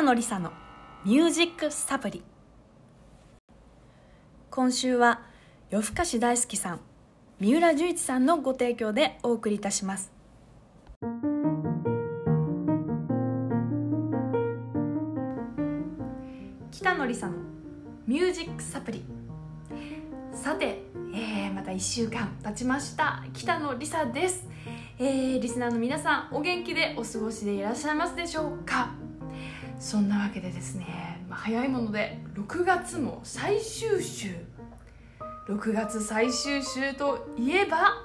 北野梨沙のミュージックサプリ。今週は夜更かし大好きさん三浦十一さんのご提供でお送りいたします。北野梨沙のミュージックサプリ。さて、えー、また1週間経ちました。北野梨沙です。えー、リスナーの皆さんお元気でお過ごしでいらっしゃいますでしょうか？そんなわけでですね、まあ、早いもので6月も最終週。6月最終週といえば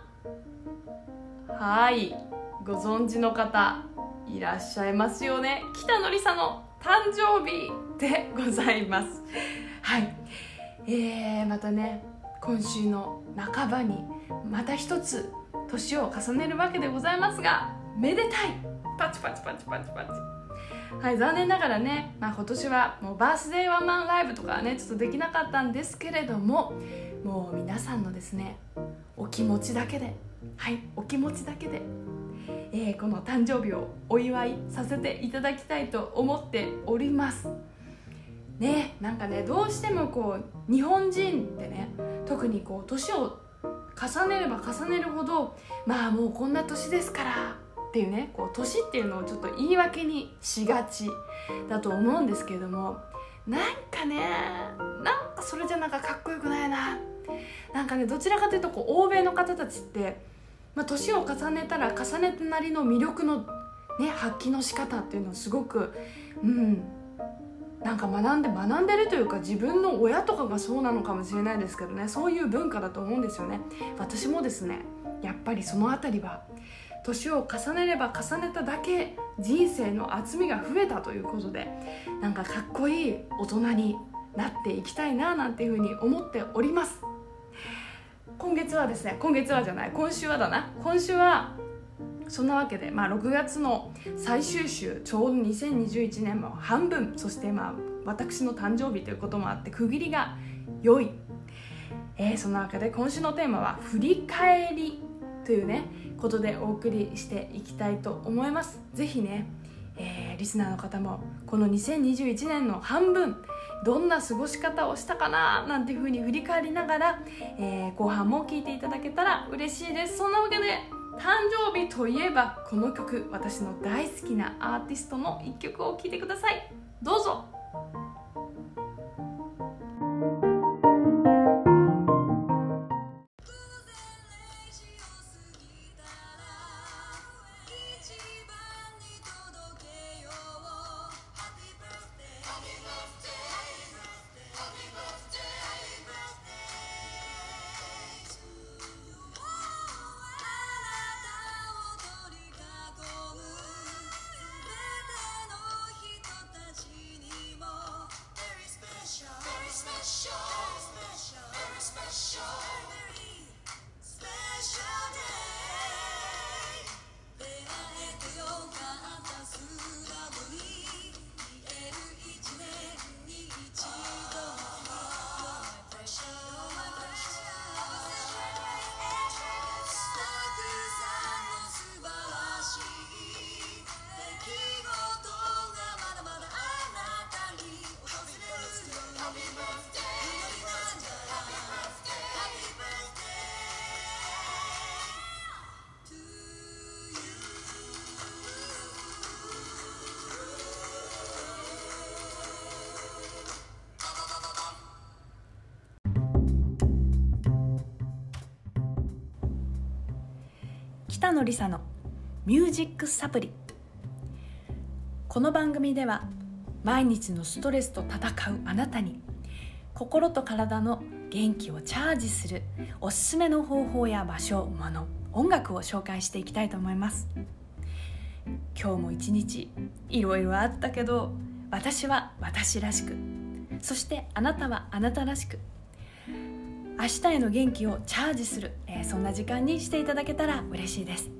はいご存知の方いらっしゃいますよね。北野梨沙の誕生日でございます。はい。えー、またね今週の半ばにまた一つ年を重ねるわけでございますがめでたい。パチパチパチパチパチ。はい残念ながらね、まあ、今年はもうバースデーワンマンライブとかはねちょっとできなかったんですけれどももう皆さんのですねお気持ちだけではいお気持ちだけで、えー、この誕生日をお祝いさせていただきたいと思っております。ねなんかねどうしてもこう日本人ってね特にこう年を重ねれば重ねるほどまあもうこんな年ですからっていうねこう年っていうのをちょっと言い訳にしがちだと思うんですけれどもなんかねなんかそれじゃなんかかっこよくないな。なんかねどちらかというとこう欧米の方たちって、まあ、年を重ねたら重ねたなりの魅力の、ね、発揮の仕方っていうのをすごくうんなんか学んで学んでるというか自分の親とかがそうなのかもしれないですけどねそういう文化だと思うんですよね。私もですねやっぱりその辺りは年を重ねれば重ねただけ人生の厚みが増えたということでなんかかっこいい大人になっていきたいななんていうふうに思っております。今月はですね今月はじゃない今週はだな。今週はそんなわけで、まあ、6月の最終週ちょうど2021年も半分そしてまあ私の誕生日ということもあって区切りが良い、えー、そんなわけで今週のテーマは「振り返り」というねことでお送りしていきたいと思います。ぜひね、えー、リスナーの方もこの2021年の半分どんな過ごし方をしたかななんていうふうに振り返りながら、えー、後半も聴いていただけたら嬉しいです。そんなわけで誕生日といえばこの曲私の大好きなアーティストの一曲を聴いてください。どうぞ。北野梨沙のミュージックサプリ。この番組では毎日のストレスと戦うあなたに心と体の元気をチャージするおすすめの方法や場所もの音楽を紹介していきたいと思います。今日も一日いろいろあったけど私は私らしくそしてあなたはあなたらしく明日への元気をチャージする、えー、そんな時間にしていただけたら嬉しいです。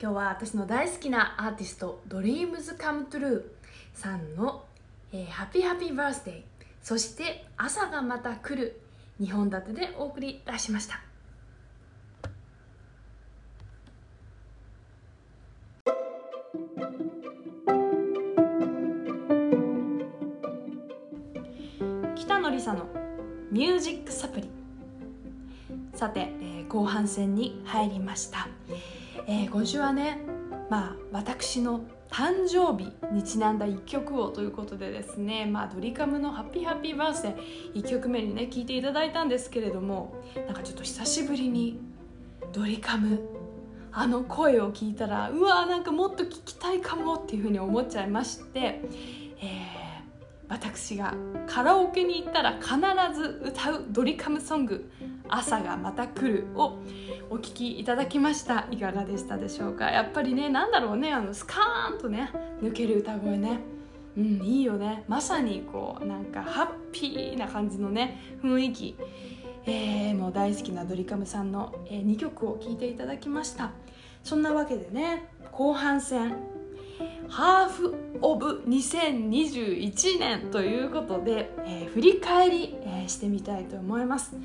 今日は私の大好きなアーティスト Dreams Come True さんの、えー、ハッピーハッピーバースデーそして朝がまた来る2本立てでお送り出しました。北野梨沙のミュージックサプリ。さて、えー、後半戦に入りました、えー、今週はねまあ私の誕生日にちなんだ1曲をということでですね、まあ、ドリカムの「ハッピーハッピーバースデー」1曲目にね聴いていただいたんですけれどもなんかちょっと久しぶりにドリカムあの声を聞いたらうわーなんかもっと聞きたいかもっていうふうに思っちゃいまして、私がカラオケに行ったら必ず歌うドリカムソング「朝がまた来る」をお聴きいただきました。いかがでしたでしょうか？やっぱりね何だろうねあのスカーンとね抜ける歌声ね。うんいいよね。まさにこうなんかハッピーな感じのね雰囲気。えー、もう大好きなドリカムさんの、え、2曲を聴いていただきました。そんなわけでね後半戦ハーフ・オブ2021年ということで、えー、振り返り、えー、してみたいと思います。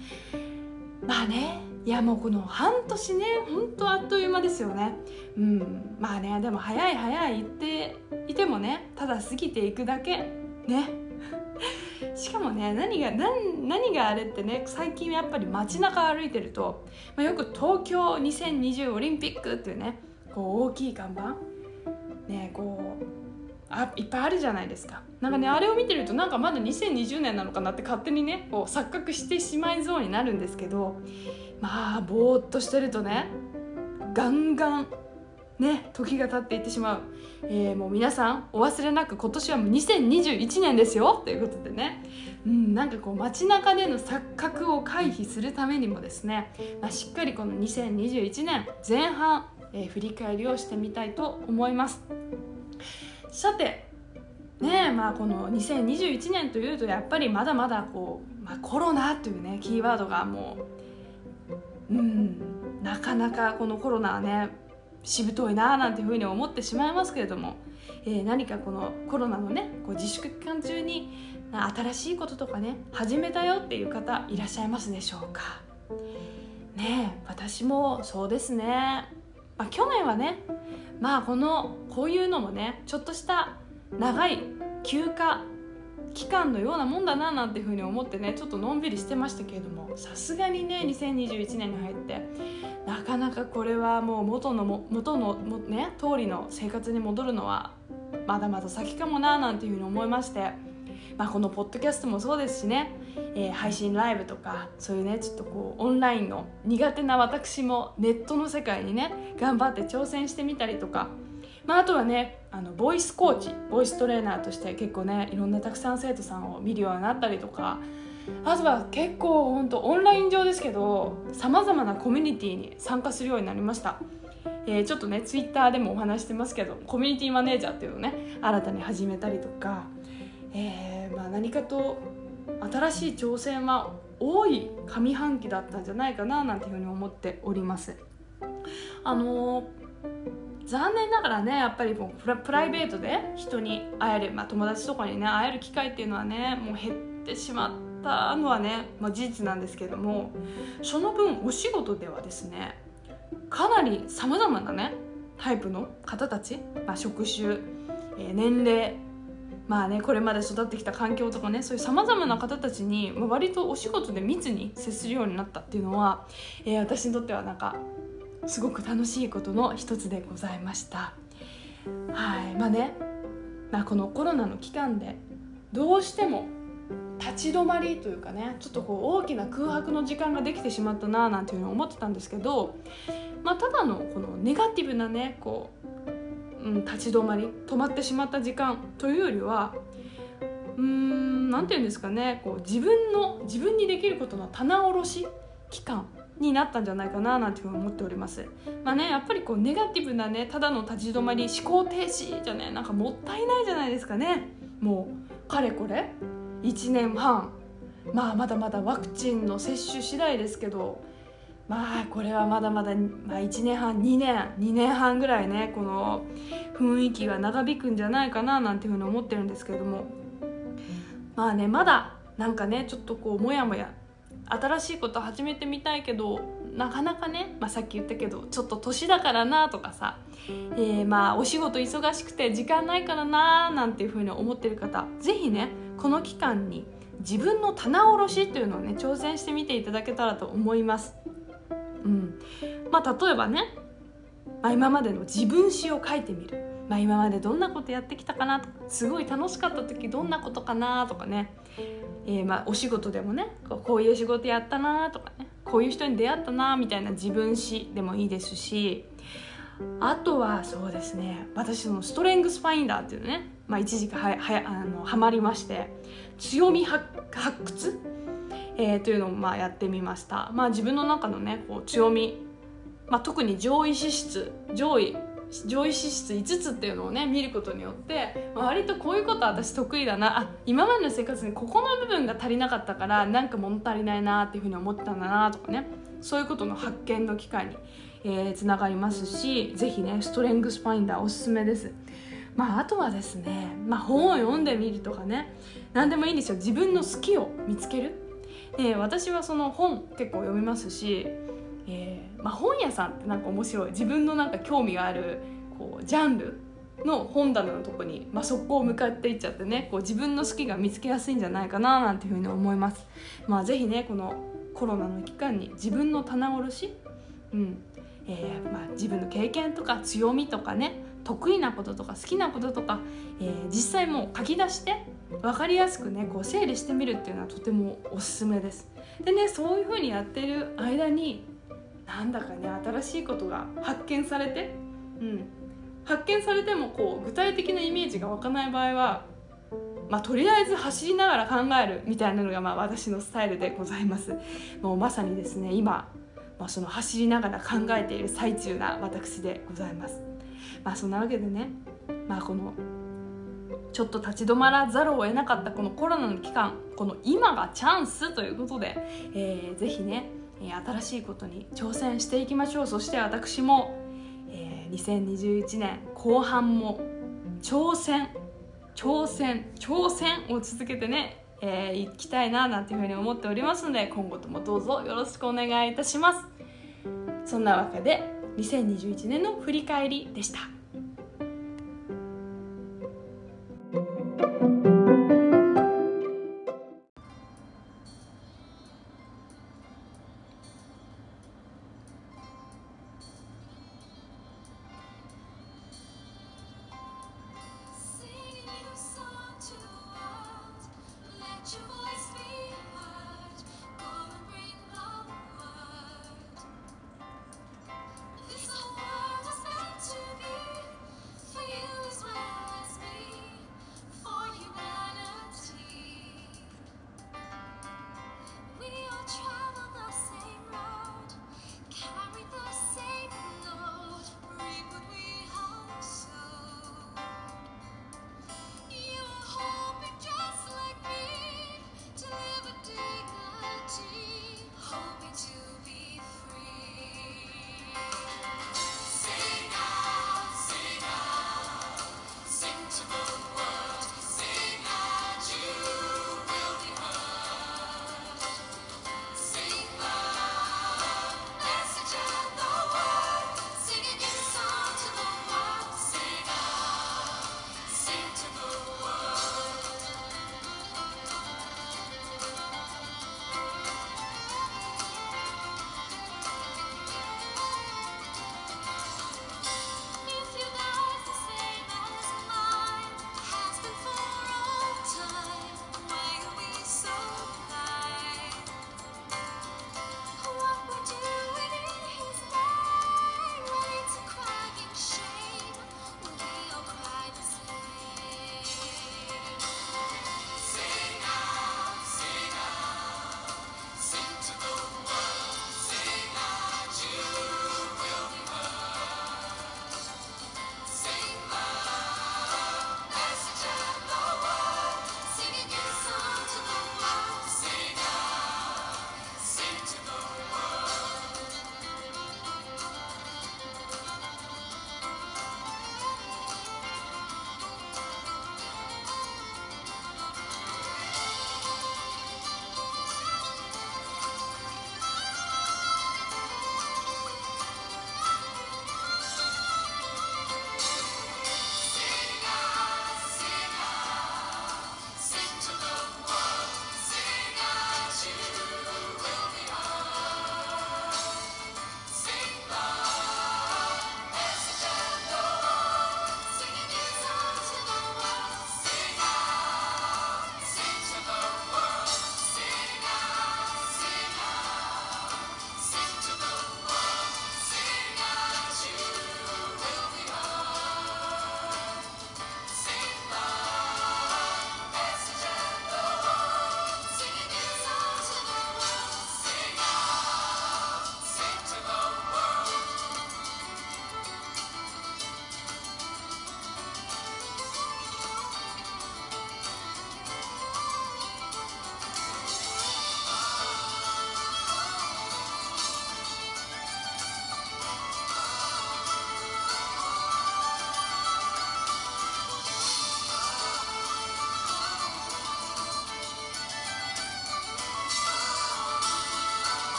まあねいやもうこの半年ねほんとあっという間ですよね。うんまあねでも早い早い言っていてもねただ過ぎていくだけ。ね。しかもね何が何何があれってね最近やっぱり街中歩いてると、まあ、よく東京2020オリンピックっていうねこう大きい看板ねこうあいっぱいあるじゃないですか。なんかねあれを見てるとなんかまだ2020年なのかなって勝手にねこう錯覚してしまいそうになるんですけどまあぼーっとしてるとねガンガンね時が経っていってしまう、えー、もう皆さんお忘れなく今年はもう2021年ですよということでね、うん、なんかこう街中での錯覚を回避するためにもですね、まあ、しっかりこの2021年前半えー、振り返りをしてみたいと思います。さてねまあこの2021年というとやっぱりまだまだこう、まあ、コロナというねキーワードがもううんなかなかこのコロナはねしぶといななんていうふうに思ってしまいますけれども、えー、何かこのコロナのねこう自粛期間中に新しいこととかね始めたよっていう方いらっしゃいますでしょうか？ね私もそうですね。まあ、去年はねまあこのこういうのもねちょっとした長い休暇期間のようなもんだななんていうふうに思ってねちょっとのんびりしてましたけれどもさすがにね2021年に入ってなかなかこれはもう元のも元のもね通りの生活に戻るのはまだまだ先かもななんていうふうに思いまして、まあ、このポッドキャストもそうですしね。えー、配信ライブとかそういうねちょっとこうオンラインの苦手な私もネットの世界にね頑張って挑戦してみたりとか、まあ、あとはねあのボイスコーチボイストレーナーとして結構ねいろんなたくさん生徒さんを見るようになったりとか。あとは結構本当オンライン上ですけどさまざまなコミュニティに参加するようになりました。えー、ちょっとねツイッターでもお話してますけどコミュニティマネージャーっていうのをね新たに始めたりとか、えーまあ、何かと新しい挑戦は多い上半期だったんじゃないかななんていうふうに思っております。あの残念ながらねやっぱりもうプライベートで人に会える、まあ、友達とかにね会える機会っていうのはねもう減ってしまったのはね、まあ、事実なんですけどもその分お仕事ではですねかなりさまざまなねタイプの方たち、まあ、職種、えー、年齢まあねこれまで育ってきた環境とかねそういうさまざまな方たちに、まあ、割とお仕事で密に接するようになったっていうのは、えー、私にとってはなんかすごく楽しいことの一つでございました。はい。まあね、まあ、このコロナの期間でどうしても立ち止まりというかねちょっとこう大きな空白の時間ができてしまったななんていうのを思ってたんですけど、まあ、ただのこのネガティブなねこううん、立ち止まり止まってしまった時間というよりはうーん何て言うんですかねこう自分の自分にできることの棚卸し期間になったんじゃないかななんていうふうに思っております。まあねやっぱりこうネガティブなねただの立ち止まり思考停止じゃねなんかもったいないじゃないですかね。もうかれこれ1年半。まあまだまだワクチンの接種次第ですけどまあこれはまだまだ、まあ、1年半2年2年半ぐらいねこの雰囲気が長引くんじゃないかななんていうふうに思ってるんですけれども。まあねまだなんかねちょっとこうモヤモヤ新しいこと始めてみたいけどなかなかね、まあ、さっき言ったけどちょっと年だからなとかさ、えー、まあお仕事忙しくて時間ないからななんていうふうに思ってる方是非ねこの期間に自分の棚卸しっていうのをね挑戦してみていただけたらと思います。うん。まあ、例えばね、まあ、今までの自分史を書いてみる、まあ、今までどんなことやってきたかなとかすごい楽しかった時どんなことかなとかね、えー、まあお仕事でもねこういう仕事やったなとかね。こういう人に出会ったなみたいな自分史でもいいですし。あとはそうですね私のストレングスファインダーっていうね、まあ、一時期ははあのはまりまして。強み発掘えー、というのをまあやってみました、まあ、自分の中のねこう強み、まあ、特に上位資質上位上位資質5つっていうのをね見ることによって、まあ、割とこういうこと私得意だな。あ今までの生活にここの部分が足りなかったからなんか物足りないなっていうふうに思ったんだなとかね。そういうことの発見の機会に、えー、つながりますし是非ねストレングスファインダーおすすめです。まあ、あとはですね、まあ、本を読んでみるとかね。何でもいいんですよ。自分の好きを見つける。で私はその本結構読みますし、えーまあ、本屋さんってなんか面白い自分のなんか興味があるこうジャンルの本棚のとこに、まあ、速攻向かっていっちゃってねこう自分の好きが見つけやすいんじゃないかななんていうふうに思います。まあ、ぜひねこのコロナの期間に自分の棚卸し、うんえーまあ、自分の経験とか強みとかね得意なこととか好きなこととか、えー、実際もう書き出して分かりやすくねこう整理してみるっていうのはとてもおすすめです。でねそういうふうにやってる間になんだかね新しいことが発見されてうん。発見されてもこう具体的なイメージが湧かない場合はまあ、とりあえず走りながら考えるみたいなのがまあ私のスタイルでございます。もうまさにですね今、まあ、その走りながら考えている最中な私でございます。まあそんなわけでねまあこのちょっと立ち止まらざるを得なかったこのコロナの期間この今がチャンスということで、えー、ぜひね新しいことに挑戦していきましょう。そして私も、えー、2021年後半も挑戦挑戦挑戦を続けてね、えー、いきたいななんていうふうに思っておりますので今後ともどうぞよろしくお願いいたします。そんなわけで2021年の振り返りでした。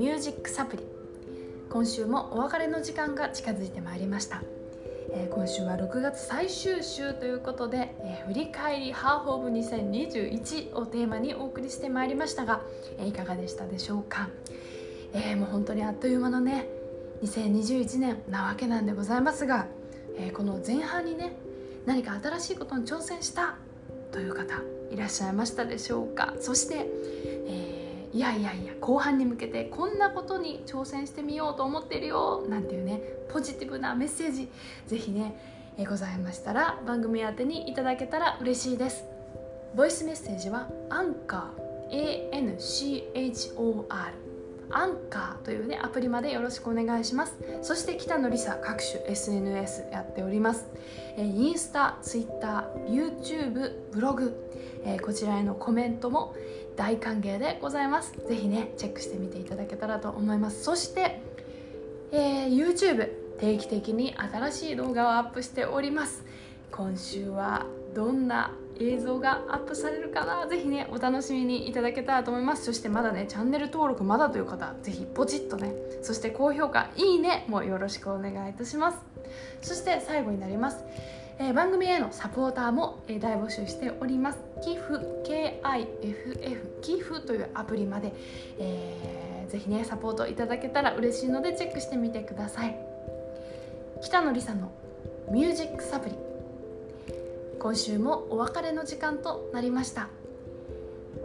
ミュージックサプリ今週もお別れの時間が近づいてまいりました。えー、今週は6月最終週ということで、えー、振り返りハーフオブ2021をテーマにお送りしてまいりましたが、えー、いかがでしたでしょうか、えもう本当にあっという間のね2021年なわけなんでございますが、えこの前半にね何か新しいことに挑戦したという方いらっしゃいましたでしょうか？そして、えー、いやいやいや後半に向けてこんなことに挑戦してみようと思ってるよなんていうねポジティブなメッセージぜひね、え、ございましたら番組宛てにいただけたら嬉しいです。ボイスメッセージはアンカー ANCHOR アンカーというねアプリまでよろしくお願いします。そして北野梨沙各種 SNS やっております、え、インスタ、ツイッター、YouTube、ブログ、え、こちらへのコメントも大歓迎でございます。ぜひねチェックしてみていただけたらと思います。そして、えー、YouTube 定期的に新しい動画をアップしております。今週はどんな映像がアップされるかな？ぜひねお楽しみにいただけたらと思います。そしてまだねチャンネル登録まだという方ぜひポチッとねそして高評価いいねもよろしくお願いいたします。そして最後になります。えー、番組へのサポーターも、えー、大募集しております。寄付 KIFF 寄付というアプリまで、えー、ぜひねサポートいただけたら嬉しいのでチェックしてみてください。北野梨沙のミュージックサプリ。今週もお別れの時間となりました、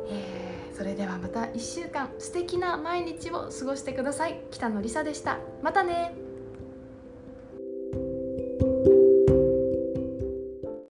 えー、それではまた1週間素敵な毎日を過ごしてください。北野梨沙でした。またね